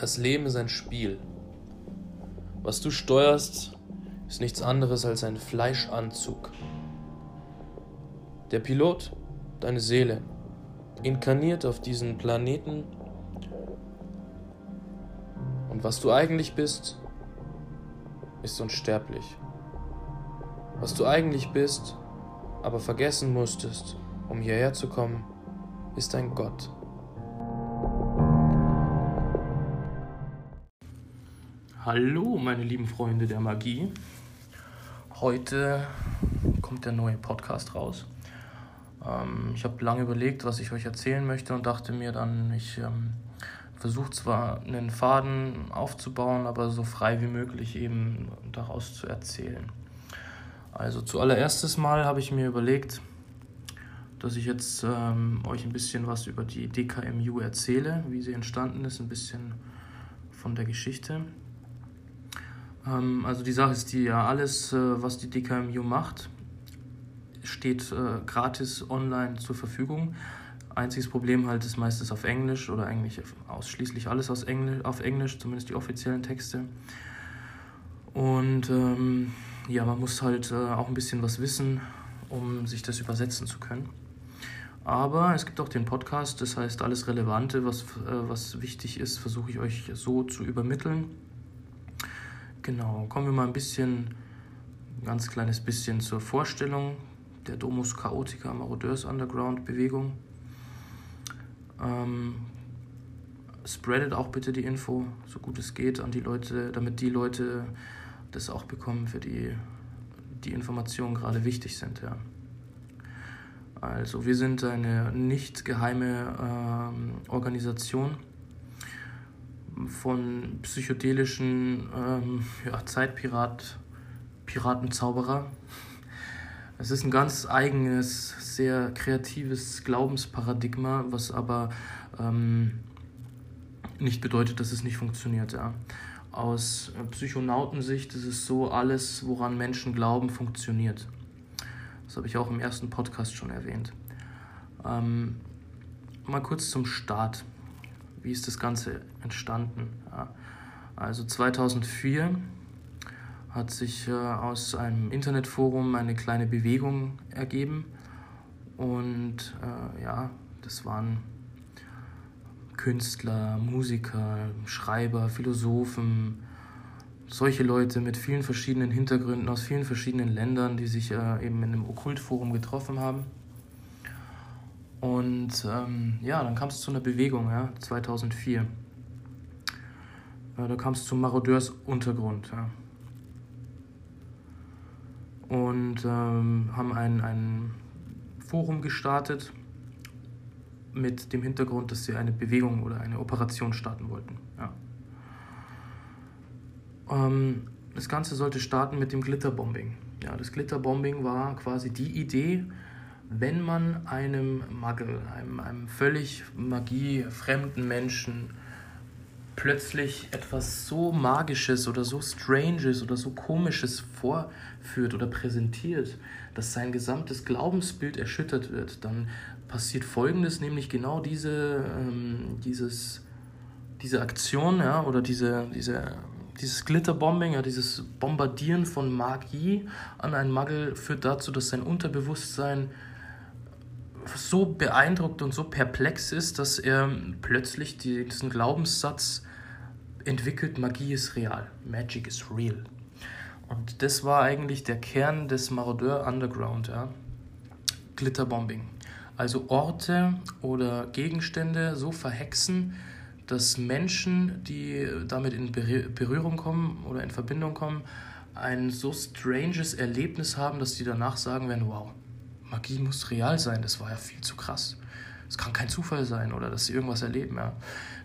Das Leben ist ein Spiel. Was du steuerst, ist nichts anderes als ein Fleischanzug. Der Pilot, deine Seele, inkarniert auf diesen Planeten. Und was du eigentlich bist, ist unsterblich. Was du eigentlich bist, aber vergessen musstest, um hierher zu kommen, ist ein Gott. Hallo, meine lieben Freunde der Magie. Heute kommt der neue Podcast raus. Ähm, ich habe lange überlegt, was ich euch erzählen möchte und dachte mir dann, ich ähm, versuche zwar einen Faden aufzubauen, aber so frei wie möglich eben daraus zu erzählen. Also zuallererstes Mal habe ich mir überlegt, dass ich jetzt ähm, euch ein bisschen was über die DKMU erzähle, wie sie entstanden ist, ein bisschen von der Geschichte. Ähm, also die Sache ist die, ja, alles, äh, was die DKMU macht, steht äh, gratis online zur Verfügung. Einziges Problem halt ist meistens auf Englisch oder eigentlich ausschließlich alles aus Englisch, auf Englisch, zumindest die offiziellen Texte. Und ähm, ja, man muss halt äh, auch ein bisschen was wissen, um sich das übersetzen zu können. Aber es gibt auch den Podcast, das heißt, alles Relevante, was, äh, was wichtig ist, versuche ich euch so zu übermitteln. Genau, kommen wir mal ein bisschen, ein ganz kleines bisschen zur Vorstellung der Domus Chaotica Marodeurs Underground Bewegung. Ähm, spreadet auch bitte die Info, so gut es geht, an die Leute, damit die Leute das auch bekommen, für die die Informationen gerade wichtig sind. Ja. Also wir sind eine nicht geheime ähm, Organisation von psychedelischen ähm, ja, Zeitpirat, Piratenzauberer. Es ist ein ganz eigenes, sehr kreatives Glaubensparadigma, was aber ähm, nicht bedeutet, dass es nicht funktioniert. Ja. Aus Psychonautensicht ist es so, alles, woran Menschen glauben, funktioniert. Das habe ich auch im ersten Podcast schon erwähnt. Ähm, mal kurz zum Start wie ist das Ganze entstanden? Ja. Also 2004 hat sich äh, aus einem Internetforum eine kleine Bewegung ergeben und äh, ja, das waren Künstler, Musiker, Schreiber, Philosophen, solche Leute mit vielen verschiedenen Hintergründen aus vielen verschiedenen Ländern, die sich äh, eben in einem Okkultforum getroffen haben. Und ähm, ja, dann kam es zu einer Bewegung, ja, 2004. Äh, da kam es zum Marodeurs-Untergrund. Ja. Und ähm, haben ein, ein Forum gestartet mit dem Hintergrund, dass sie eine Bewegung oder eine Operation starten wollten. Ja. Ähm, das Ganze sollte starten mit dem Glitterbombing. Ja, das Glitterbombing war quasi die Idee, wenn man einem Magel, einem, einem völlig magiefremden Menschen plötzlich etwas so Magisches oder so Stranges oder so Komisches vorführt oder präsentiert, dass sein gesamtes Glaubensbild erschüttert wird, dann passiert Folgendes, nämlich genau diese, ähm, dieses, diese Aktion ja, oder diese, diese, dieses Glitterbombing, ja, dieses Bombardieren von Magie an einen Magel führt dazu, dass sein Unterbewusstsein so beeindruckt und so perplex ist, dass er plötzlich diesen Glaubenssatz entwickelt, Magie ist real, Magic is real. Und das war eigentlich der Kern des Marodeur Underground, ja. Glitterbombing. Also Orte oder Gegenstände so verhexen, dass Menschen, die damit in Berührung kommen oder in Verbindung kommen, ein so stranges Erlebnis haben, dass die danach sagen werden, wow, Magie muss real sein, das war ja viel zu krass. Es kann kein Zufall sein oder dass sie irgendwas erleben. Ja.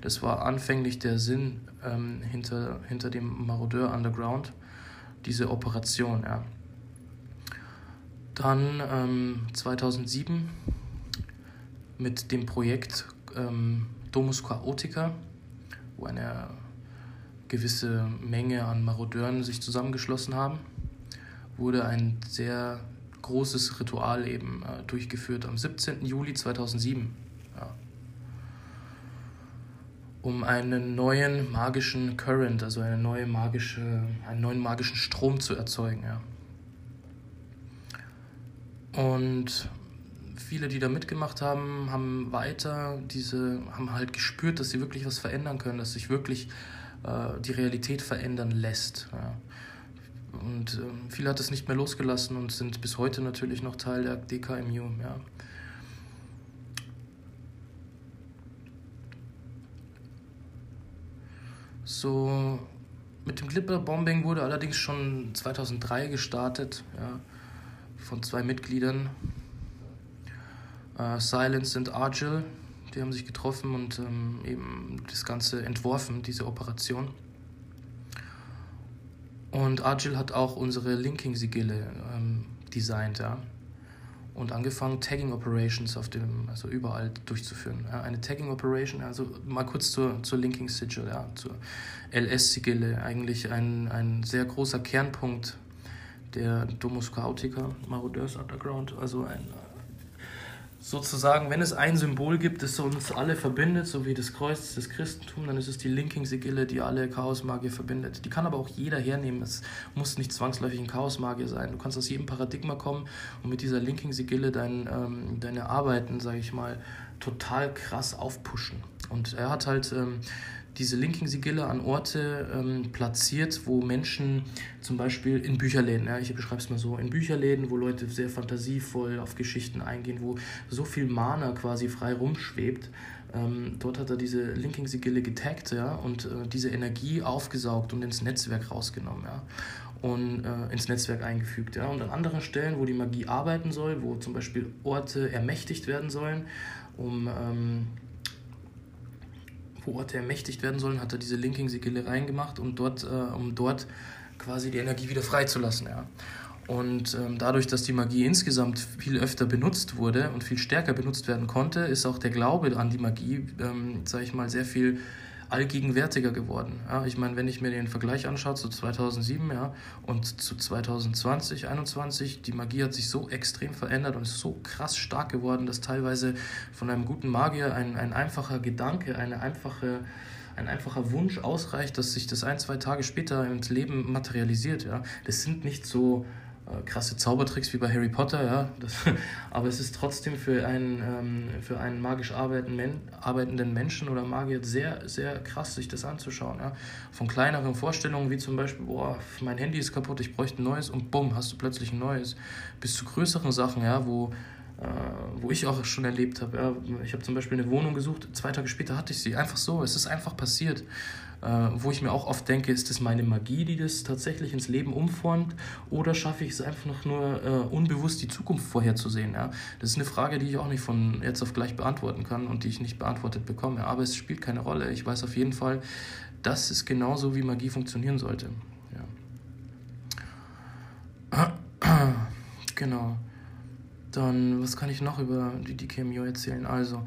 Das war anfänglich der Sinn ähm, hinter, hinter dem Marodeur Underground, diese Operation. Ja. Dann ähm, 2007 mit dem Projekt ähm, Domus Chaotica, wo eine gewisse Menge an Marodeuren sich zusammengeschlossen haben, wurde ein sehr großes Ritual eben äh, durchgeführt am 17. Juli 2007. Ja. um einen neuen magischen Current, also eine neue magische, einen neuen magischen Strom zu erzeugen. Ja. Und viele, die da mitgemacht haben, haben weiter diese, haben halt gespürt, dass sie wirklich was verändern können, dass sich wirklich äh, die Realität verändern lässt. Ja. Und äh, viele hat es nicht mehr losgelassen und sind bis heute natürlich noch Teil der DKMU. Ja. So, mit dem Clipper-Bombing wurde allerdings schon 2003 gestartet, ja, von zwei Mitgliedern. Äh, Silence und Argel, die haben sich getroffen und ähm, eben das Ganze entworfen, diese Operation. Und Argil hat auch unsere Linking-Sigille ähm, designt, ja und angefangen, Tagging Operations auf dem, also überall durchzuführen. Ja, eine Tagging Operation, also mal kurz zur, zur Linking Sigil, ja, zur LS-Sigille, eigentlich ein, ein sehr großer Kernpunkt der Domus Chaotica, Marodeurs Underground, also ein sozusagen, wenn es ein Symbol gibt, das uns alle verbindet, so wie das Kreuz des Christentums, dann ist es die Linking-Sigille, die alle Chaosmagier verbindet. Die kann aber auch jeder hernehmen. Es muss nicht zwangsläufig ein Chaosmagier sein. Du kannst aus jedem Paradigma kommen und mit dieser Linking-Sigille dein, ähm, deine Arbeiten, sage ich mal, total krass aufpushen. Und er hat halt ähm, diese Linking-Sigille an Orte ähm, platziert, wo Menschen zum Beispiel in Bücherläden, ja, ich beschreibe es mal so, in Bücherläden, wo Leute sehr fantasievoll auf Geschichten eingehen, wo so viel Mana quasi frei rumschwebt. Ähm, dort hat er diese Linking-Sigille getaggt ja, und äh, diese Energie aufgesaugt und ins Netzwerk rausgenommen. Ja und äh, ins Netzwerk eingefügt. Ja? Und an anderen Stellen, wo die Magie arbeiten soll, wo zum Beispiel Orte ermächtigt werden sollen, um ähm, Orte ermächtigt werden sollen, hat er diese Linking-Sigille reingemacht, um dort, äh, um dort quasi die Energie wieder freizulassen. Ja. Und ähm, dadurch, dass die Magie insgesamt viel öfter benutzt wurde und viel stärker benutzt werden konnte, ist auch der Glaube an die Magie, ähm, sage ich mal, sehr viel allgegenwärtiger geworden. Ja, ich meine, wenn ich mir den Vergleich anschaue zu 2007 ja, und zu 2020, 2021, die Magie hat sich so extrem verändert und ist so krass stark geworden, dass teilweise von einem guten Magier ein, ein einfacher Gedanke, eine einfache ein einfacher Wunsch ausreicht, dass sich das ein, zwei Tage später ins Leben materialisiert. Ja. Das sind nicht so krasse Zaubertricks wie bei Harry Potter, ja. Das, aber es ist trotzdem für einen, ähm, für einen magisch arbeitenden, Menschen oder Magier sehr, sehr krass, sich das anzuschauen. Ja. Von kleineren Vorstellungen wie zum Beispiel, boah, mein Handy ist kaputt, ich bräuchte ein neues und bumm, hast du plötzlich ein neues. Bis zu größeren Sachen, ja, wo, äh, wo ich auch schon erlebt habe. Ja. Ich habe zum Beispiel eine Wohnung gesucht, zwei Tage später hatte ich sie. Einfach so, es ist einfach passiert äh, wo ich mir auch oft denke, ist das meine Magie, die das tatsächlich ins Leben umformt oder schaffe ich es einfach nur äh, unbewusst die Zukunft vorherzusehen? Ja? Das ist eine Frage, die ich auch nicht von jetzt auf gleich beantworten kann und die ich nicht beantwortet bekomme, aber es spielt keine Rolle. Ich weiß auf jeden Fall, das ist genauso, wie Magie funktionieren sollte. Ja. Genau. Dann, was kann ich noch über die DKMU erzählen? Also,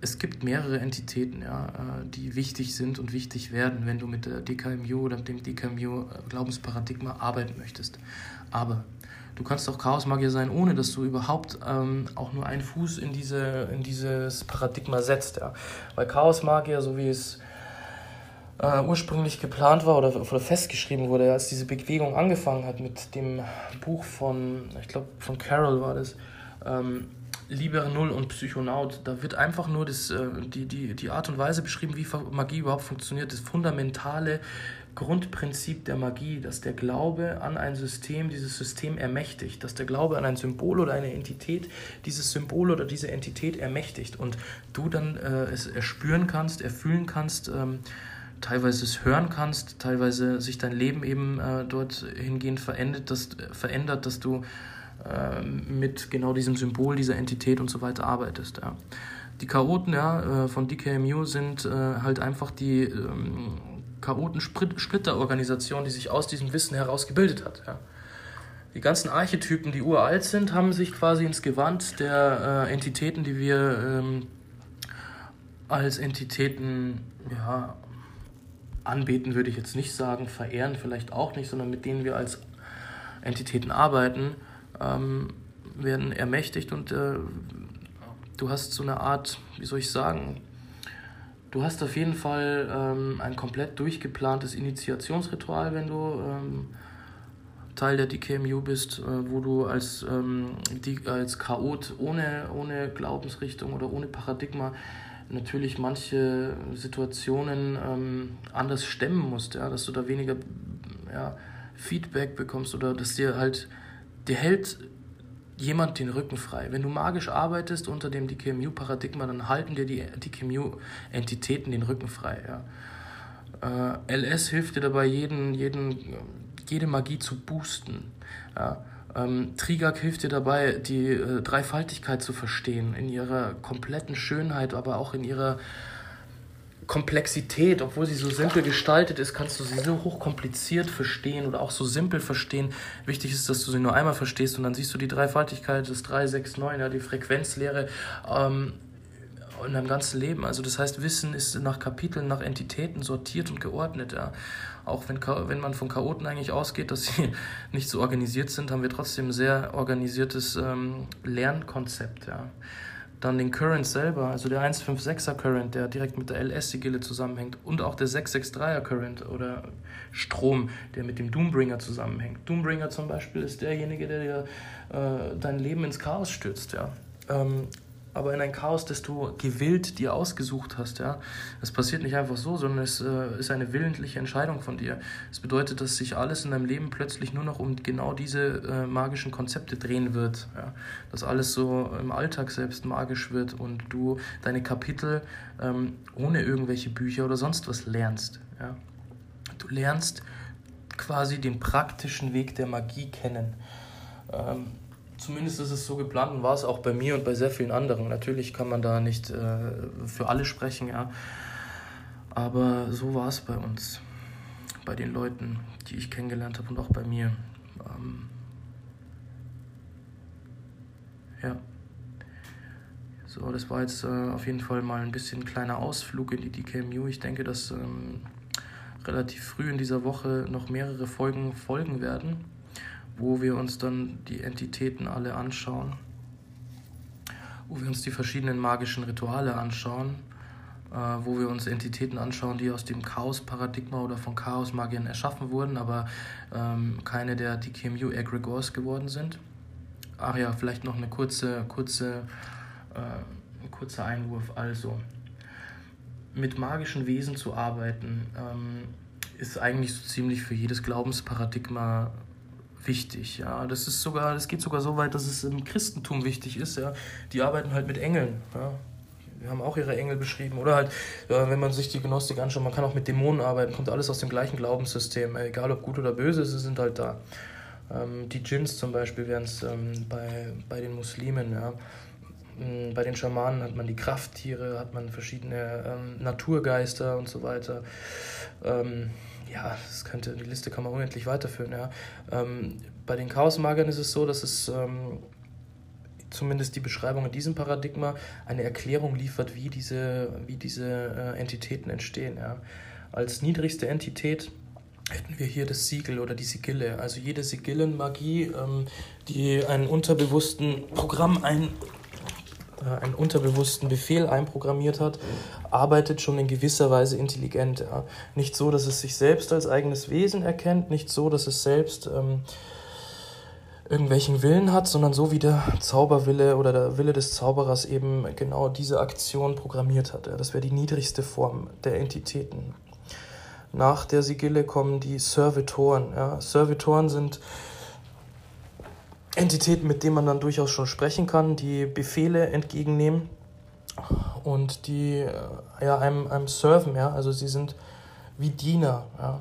es gibt mehrere Entitäten, ja, äh, die wichtig sind und wichtig werden, wenn du mit der DKMU oder dem DKMU-Glaubensparadigma arbeiten möchtest. Aber du kannst auch Chaosmagier sein, ohne dass du überhaupt ähm, auch nur einen Fuß in, diese, in dieses Paradigma setzt. Ja. Weil Chaosmagier, so wie es äh, ursprünglich geplant war oder, oder festgeschrieben wurde, als diese Bewegung angefangen hat mit dem Buch von, ich glaube, von Carol war das, ähm, Liebe Null und Psychonaut, da wird einfach nur das, äh, die, die, die Art und Weise beschrieben, wie Magie überhaupt funktioniert, das fundamentale Grundprinzip der Magie, dass der Glaube an ein System dieses System ermächtigt, dass der Glaube an ein Symbol oder eine Entität dieses Symbol oder diese Entität ermächtigt und du dann äh, es erspüren kannst, erfühlen kannst, ähm, teilweise es hören kannst, teilweise sich dein Leben eben äh, dort hingehend verändert, dass, verändert, dass du mit genau diesem Symbol, dieser Entität und so weiter arbeitest. Ja. Die Chaoten ja, äh, von DKMU sind äh, halt einfach die ähm, Chaoten-Splitterorganisation, die sich aus diesem Wissen heraus gebildet hat. Ja. Die ganzen Archetypen, die uralt sind, haben sich quasi ins Gewand der äh, Entitäten, die wir ähm, als Entitäten ja, anbeten, würde ich jetzt nicht sagen, verehren vielleicht auch nicht, sondern mit denen wir als Entitäten arbeiten, ähm, werden ermächtigt und äh, du hast so eine Art, wie soll ich sagen, du hast auf jeden Fall ähm, ein komplett durchgeplantes Initiationsritual, wenn du ähm, Teil der DKMU bist, äh, wo du als, ähm, die, als Chaot ohne, ohne Glaubensrichtung oder ohne Paradigma natürlich manche Situationen ähm, anders stemmen musst, ja, dass du da weniger ja, Feedback bekommst oder dass dir halt, dir hält jemand den Rücken frei. Wenn du magisch arbeitest unter dem DKMU-Paradigma, dann halten dir die DKMU-Entitäten den Rücken frei. Ja. Äh, LS hilft dir dabei, jeden, jeden, jede Magie zu boosten. Ja. Ähm, Trigak hilft dir dabei, die äh, Dreifaltigkeit zu verstehen, in ihrer kompletten Schönheit, aber auch in ihrer Komplexität, obwohl sie so simpel gestaltet ist, kannst du sie so hochkompliziert verstehen oder auch so simpel verstehen. Wichtig ist, dass du sie nur einmal verstehst und dann siehst du die Dreifaltigkeit, das 3, 6, 9, ja, die Frequenzlehre ähm, in deinem ganzen Leben. Also das heißt, Wissen ist nach Kapiteln, nach Entitäten sortiert und geordnet. Ja. Auch wenn, wenn man von Chaoten eigentlich ausgeht, dass sie nicht so organisiert sind, haben wir trotzdem ein sehr organisiertes ähm, Lernkonzept. Ja. Dann den Current selber, also der 156er Current, der direkt mit der LS-Sigille zusammenhängt. Und auch der 663er Current oder Strom, der mit dem Doombringer zusammenhängt. Doombringer zum Beispiel ist derjenige, der dir äh, dein Leben ins Chaos stürzt. Ja. Ähm, aber in ein Chaos, das du gewillt dir ausgesucht hast. Ja? Das passiert nicht einfach so, sondern es äh, ist eine willentliche Entscheidung von dir. Das bedeutet, dass sich alles in deinem Leben plötzlich nur noch um genau diese äh, magischen Konzepte drehen wird. Ja? Dass alles so im Alltag selbst magisch wird und du deine Kapitel ähm, ohne irgendwelche Bücher oder sonst was lernst. Ja? Du lernst quasi den praktischen Weg der Magie kennen. Ähm, Zumindest ist es so geplant und war es auch bei mir und bei sehr vielen anderen. Natürlich kann man da nicht äh, für alle sprechen, ja. Aber so war es bei uns, bei den Leuten, die ich kennengelernt habe und auch bei mir. Ähm, ja. So, das war jetzt äh, auf jeden Fall mal ein bisschen ein kleiner Ausflug in die DKMU. Ich denke, dass ähm, relativ früh in dieser Woche noch mehrere Folgen folgen werden wo wir uns dann die Entitäten alle anschauen, wo wir uns die verschiedenen magischen Rituale anschauen, äh, wo wir uns Entitäten anschauen, die aus dem Chaos-Paradigma oder von Chaos-Magiern erschaffen wurden, aber ähm, keine der DKMU Egregores geworden sind. Ach ja, vielleicht noch eine kurze, kurze, äh, ein kurzer Einwurf. Also, mit magischen Wesen zu arbeiten, ähm, ist eigentlich so ziemlich für jedes Glaubensparadigma wichtig. Ja, das ist sogar, das geht sogar so weit, dass es im Christentum wichtig ist. Ja, die arbeiten halt mit Engeln. Ja. Wir haben auch ihre Engel beschrieben. Oder halt, ja, wenn man sich die Gnostik anschaut, man kann auch mit Dämonen arbeiten, kommt alles aus dem gleichen Glaubenssystem. Egal ob gut oder böse, sie sind halt da. Ähm, die Djinns zum Beispiel wären es ähm, bei, bei den Muslimen. Ja. Mm, bei den Schamanen hat man die Krafttiere, hat man verschiedene ähm, Naturgeister und so weiter. Ja, das könnte, die Liste kann man unendlich weiterführen, ja. Ähm, bei den Chaosmagern ist es so, dass es ähm, zumindest die Beschreibung in diesem Paradigma eine Erklärung liefert, wie diese, wie diese äh, Entitäten entstehen, ja. Als niedrigste Entität hätten wir hier das Siegel oder die Sigille. Also jede Sigillenmagie, ähm, die einen unterbewussten Programm ein, einen unterbewussten Befehl einprogrammiert hat, arbeitet schon in gewisser Weise intelligent. Ja. Nicht so, dass es sich selbst als eigenes Wesen erkennt, nicht so, dass es selbst ähm, irgendwelchen Willen hat, sondern so wie der Zauberwille oder der Wille des Zauberers eben genau diese Aktion programmiert hat. Ja. Das wäre die niedrigste Form der Entitäten. Nach der Sigille kommen die Servitoren. Ja. Servitoren sind Entitäten, mit denen man dann durchaus schon sprechen kann, die Befehle entgegennehmen und die äh, ja, einem, einem serven, ja, also sie sind wie Diener, ja,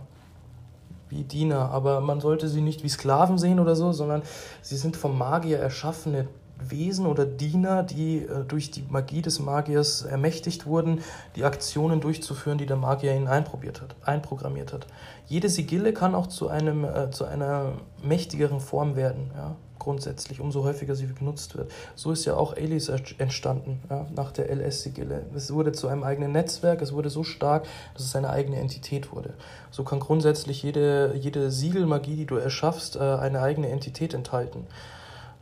wie Diener, aber man sollte sie nicht wie Sklaven sehen oder so, sondern sie sind vom Magier erschaffene Wesen oder Diener, die äh, durch die Magie des Magiers ermächtigt wurden, die Aktionen durchzuführen, die der Magier ihnen einprobiert hat, einprogrammiert hat. Jede Sigille kann auch zu, einem, äh, zu einer mächtigeren Form werden. Ja? Grundsätzlich, umso häufiger sie genutzt wird. So ist ja auch Alice entstanden, ja, nach der LS-Sigille. Es wurde zu einem eigenen Netzwerk, es wurde so stark, dass es eine eigene Entität wurde. So kann grundsätzlich jede, jede Siegelmagie, die du erschaffst, äh, eine eigene Entität enthalten.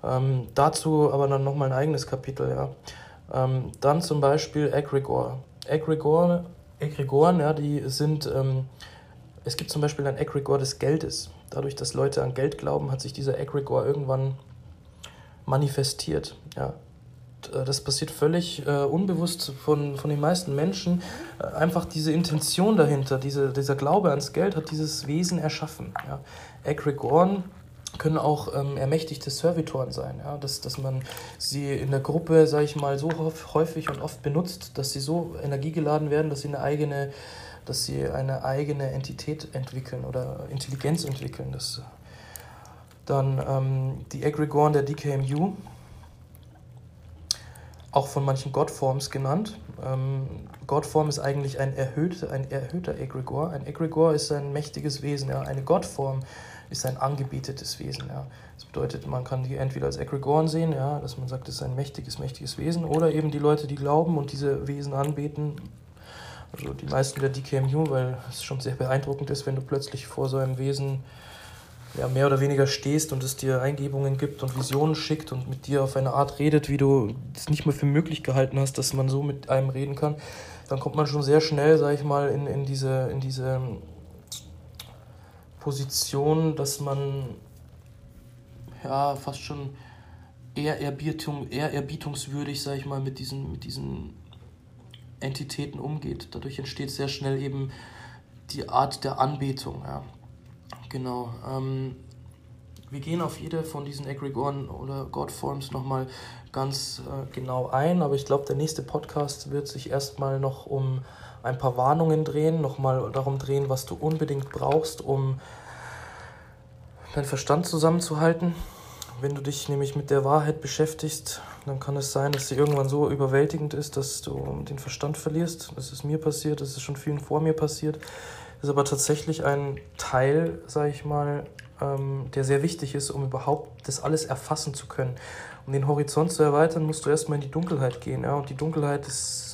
Ähm, dazu aber dann nochmal ein eigenes Kapitel. Ja. Ähm, dann zum Beispiel Egregor. Egregor Egregoren, ja, die sind, ähm, es gibt zum Beispiel ein Egregor des Geldes. Dadurch, dass Leute an Geld glauben, hat sich dieser Egregor irgendwann manifestiert. Ja. Äh, das passiert völlig äh, unbewusst von, von den meisten Menschen. Äh, einfach diese Intention dahinter, diese, dieser Glaube ans Geld hat dieses Wesen erschaffen. Ja. Egregoren können auch ähm, ermächtigte Servitoren sein, ja? dass, dass man sie in der Gruppe, sage ich mal, so häufig und oft benutzt, dass sie so energiegeladen werden, dass sie eine eigene, dass sie eine eigene Entität entwickeln oder Intelligenz entwickeln. Das, dann ähm, die Egregoren der DKMU, auch von manchen Godforms genannt. Ähm, Godform ist eigentlich ein, erhöht, ein erhöhter Egregor. Ein Egregor ist ein mächtiges Wesen. Ja? Eine Godform ist ein angebetetes Wesen. Ja. Das bedeutet, man kann die entweder als Egregoren sehen, ja, dass man sagt, es ist ein mächtiges, mächtiges Wesen, oder eben die Leute, die glauben und diese Wesen anbeten. Also die meisten der DKMU, weil es schon sehr beeindruckend ist, wenn du plötzlich vor so einem Wesen ja, mehr oder weniger stehst und es dir Eingebungen gibt und Visionen schickt und mit dir auf eine Art redet, wie du es nicht mehr für möglich gehalten hast, dass man so mit einem reden kann, dann kommt man schon sehr schnell, sag ich mal, in, in diese, in diese Position, dass man ja fast schon eher, Erbietung, eher erbietungswürdig, sag ich mal, mit diesen, mit diesen Entitäten umgeht. Dadurch entsteht sehr schnell eben die Art der Anbetung. Ja. Genau. Ähm, wir gehen auf jede von diesen Egregoren oder Godforms nochmal ganz äh, genau ein, aber ich glaube, der nächste Podcast wird sich erstmal noch um ein paar Warnungen drehen, nochmal darum drehen, was du unbedingt brauchst, um deinen Verstand zusammenzuhalten. Wenn du dich nämlich mit der Wahrheit beschäftigst, dann kann es sein, dass sie irgendwann so überwältigend ist, dass du den Verstand verlierst. Das ist mir passiert, das ist schon vielen vor mir passiert. Das ist aber tatsächlich ein Teil, sage ich mal, ähm, der sehr wichtig ist, um überhaupt das alles erfassen zu können. Um den Horizont zu erweitern, musst du erstmal in die Dunkelheit gehen. Ja? Und die Dunkelheit ist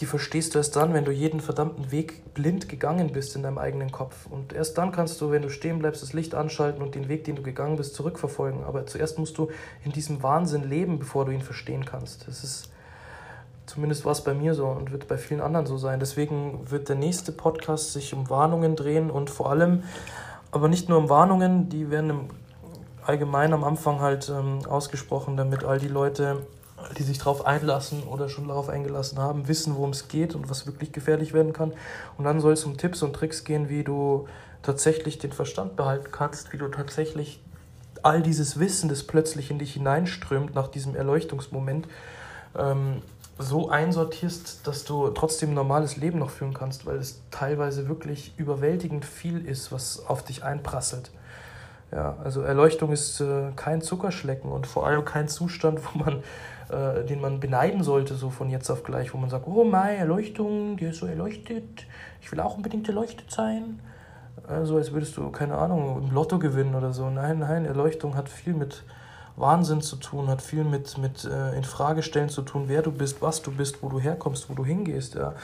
die verstehst du erst dann, wenn du jeden verdammten Weg blind gegangen bist in deinem eigenen Kopf. Und erst dann kannst du, wenn du stehen bleibst, das Licht anschalten und den Weg, den du gegangen bist, zurückverfolgen. Aber zuerst musst du in diesem Wahnsinn leben, bevor du ihn verstehen kannst. Das ist zumindest war es bei mir so und wird bei vielen anderen so sein. Deswegen wird der nächste Podcast sich um Warnungen drehen und vor allem, aber nicht nur um Warnungen, die werden im Allgemeinen am Anfang halt ähm, ausgesprochen, damit all die Leute die sich darauf einlassen oder schon darauf eingelassen haben, wissen, worum es geht und was wirklich gefährlich werden kann. Und dann soll es um Tipps und Tricks gehen, wie du tatsächlich den Verstand behalten kannst, wie du tatsächlich all dieses Wissen, das plötzlich in dich hineinströmt nach diesem Erleuchtungsmoment, ähm, so einsortierst, dass du trotzdem ein normales Leben noch führen kannst, weil es teilweise wirklich überwältigend viel ist, was auf dich einprasselt. Ja, also Erleuchtung ist äh, kein Zuckerschlecken und vor allem kein Zustand, wo man äh, den man beneiden sollte, so von jetzt auf gleich, wo man sagt, oh meine Erleuchtung, die ist so erleuchtet, ich will auch unbedingt erleuchtet sein. Also als würdest du, keine Ahnung, im Lotto gewinnen oder so. Nein, nein, Erleuchtung hat viel mit Wahnsinn zu tun, hat viel mit, mit äh, Infragestellen zu tun, wer du bist, was du bist, wo du herkommst, wo du hingehst. Ja.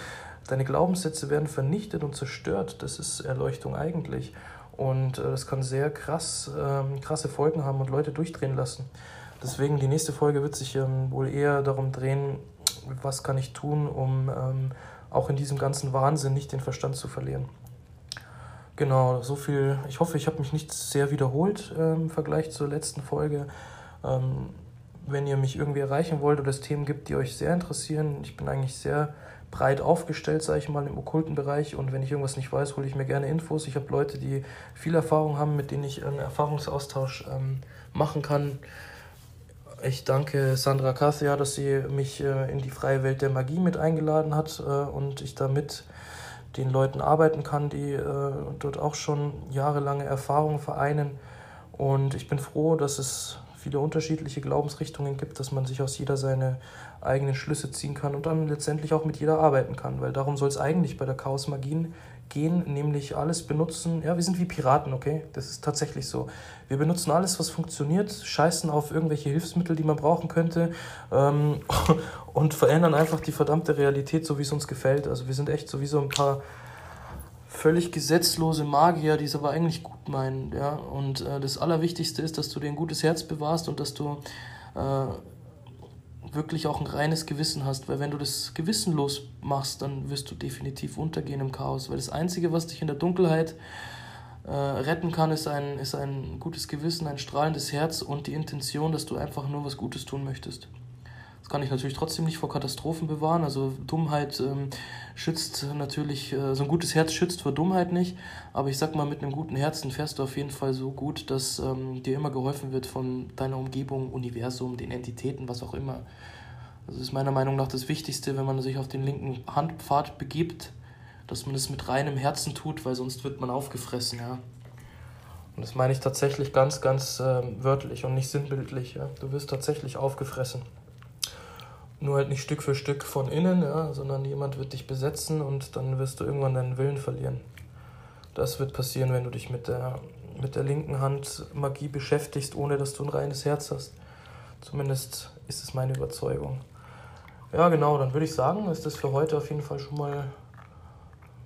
Deine Glaubenssätze werden vernichtet und zerstört. Das ist Erleuchtung eigentlich. Und äh, das kann sehr krass, ähm, krasse Folgen haben und Leute durchdrehen lassen. Deswegen die nächste Folge wird sich ähm, wohl eher darum drehen, was kann ich tun, um ähm, auch in diesem ganzen Wahnsinn nicht den Verstand zu verlieren. Genau, so viel. Ich hoffe, ich habe mich nicht sehr wiederholt äh, im Vergleich zur letzten Folge. Ähm, wenn ihr mich irgendwie erreichen wollt oder es Themen gibt, die euch sehr interessieren, ich bin eigentlich sehr breit aufgestellt, sage ich mal, im okkulten Bereich. Und wenn ich irgendwas nicht weiß, hole ich mir gerne Infos. Ich habe Leute, die viel Erfahrung haben, mit denen ich einen Erfahrungsaustausch ähm, machen kann. Ich danke Sandra Kasia, dass sie mich äh, in die freie Welt der Magie mit eingeladen hat äh, und ich damit den Leuten arbeiten kann, die äh, dort auch schon jahrelange Erfahrung vereinen. Und ich bin froh, dass es viele unterschiedliche Glaubensrichtungen gibt, dass man sich aus jeder seine eigenen Schlüsse ziehen kann und dann letztendlich auch mit jeder arbeiten kann, weil darum soll es eigentlich bei der Chaos Magien gehen, nämlich alles benutzen. Ja, wir sind wie Piraten, okay? Das ist tatsächlich so. Wir benutzen alles, was funktioniert, scheißen auf irgendwelche Hilfsmittel, die man brauchen könnte ähm, und verändern einfach die verdammte Realität, so wie es uns gefällt. Also wir sind echt sowieso ein paar völlig gesetzlose Magier, die es aber eigentlich gut meinen. Ja? Und äh, das Allerwichtigste ist, dass du dir ein gutes Herz bewahrst und dass du äh, wirklich auch ein reines Gewissen hast, weil wenn du das gewissenlos machst, dann wirst du definitiv untergehen im Chaos, weil das Einzige, was dich in der Dunkelheit äh, retten kann, ist ein, ist ein gutes Gewissen, ein strahlendes Herz und die Intention, dass du einfach nur was Gutes tun möchtest. Kann ich natürlich trotzdem nicht vor Katastrophen bewahren. Also Dummheit ähm, schützt natürlich, äh, so ein gutes Herz schützt vor Dummheit nicht. Aber ich sag mal, mit einem guten Herzen fährst du auf jeden Fall so gut, dass ähm, dir immer geholfen wird von deiner Umgebung, Universum, den Entitäten, was auch immer. Das ist meiner Meinung nach das Wichtigste, wenn man sich auf den linken Handpfad begibt, dass man es mit reinem Herzen tut, weil sonst wird man aufgefressen, ja. Und das meine ich tatsächlich ganz, ganz äh, wörtlich und nicht sinnbildlich. Ja. Du wirst tatsächlich aufgefressen. Nur halt nicht Stück für Stück von innen, ja, sondern jemand wird dich besetzen und dann wirst du irgendwann deinen Willen verlieren. Das wird passieren, wenn du dich mit der, mit der linken Hand Magie beschäftigst, ohne dass du ein reines Herz hast. Zumindest ist es meine Überzeugung. Ja, genau, dann würde ich sagen, ist das für heute auf jeden Fall schon mal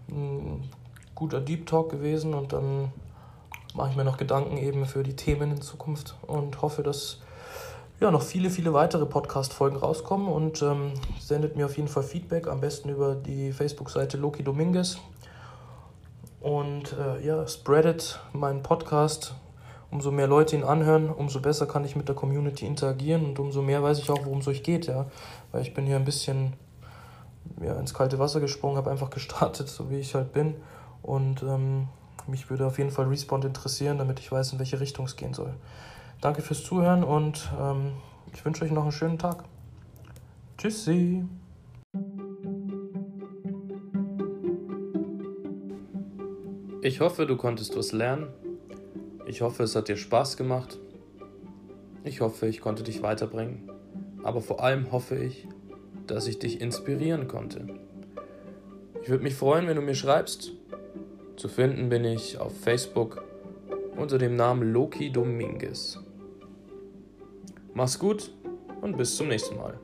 ein guter Deep Talk gewesen und dann mache ich mir noch Gedanken eben für die Themen in Zukunft und hoffe, dass ja, noch viele, viele weitere Podcast-Folgen rauskommen und ähm, sendet mir auf jeden Fall Feedback, am besten über die Facebook-Seite Loki Dominguez. Und äh, ja, spreadet meinen Podcast. Umso mehr Leute ihn anhören, umso besser kann ich mit der Community interagieren und umso mehr weiß ich auch, worum es euch geht, ja. Weil ich bin hier ein bisschen ja, ins kalte Wasser gesprungen, habe einfach gestartet, so wie ich halt bin. Und ähm, mich würde auf jeden Fall Respawn interessieren, damit ich weiß, in welche Richtung es gehen soll. Danke fürs Zuhören und ähm, ich wünsche euch noch einen schönen Tag. Tschüssi. Ich hoffe, du konntest was lernen. Ich hoffe, es hat dir Spaß gemacht. Ich hoffe, ich konnte dich weiterbringen. Aber vor allem hoffe ich, dass ich dich inspirieren konnte. Ich würde mich freuen, wenn du mir schreibst. Zu finden bin ich auf Facebook unter dem Namen Loki Dominguez. Mach's gut und bis zum nächsten Mal.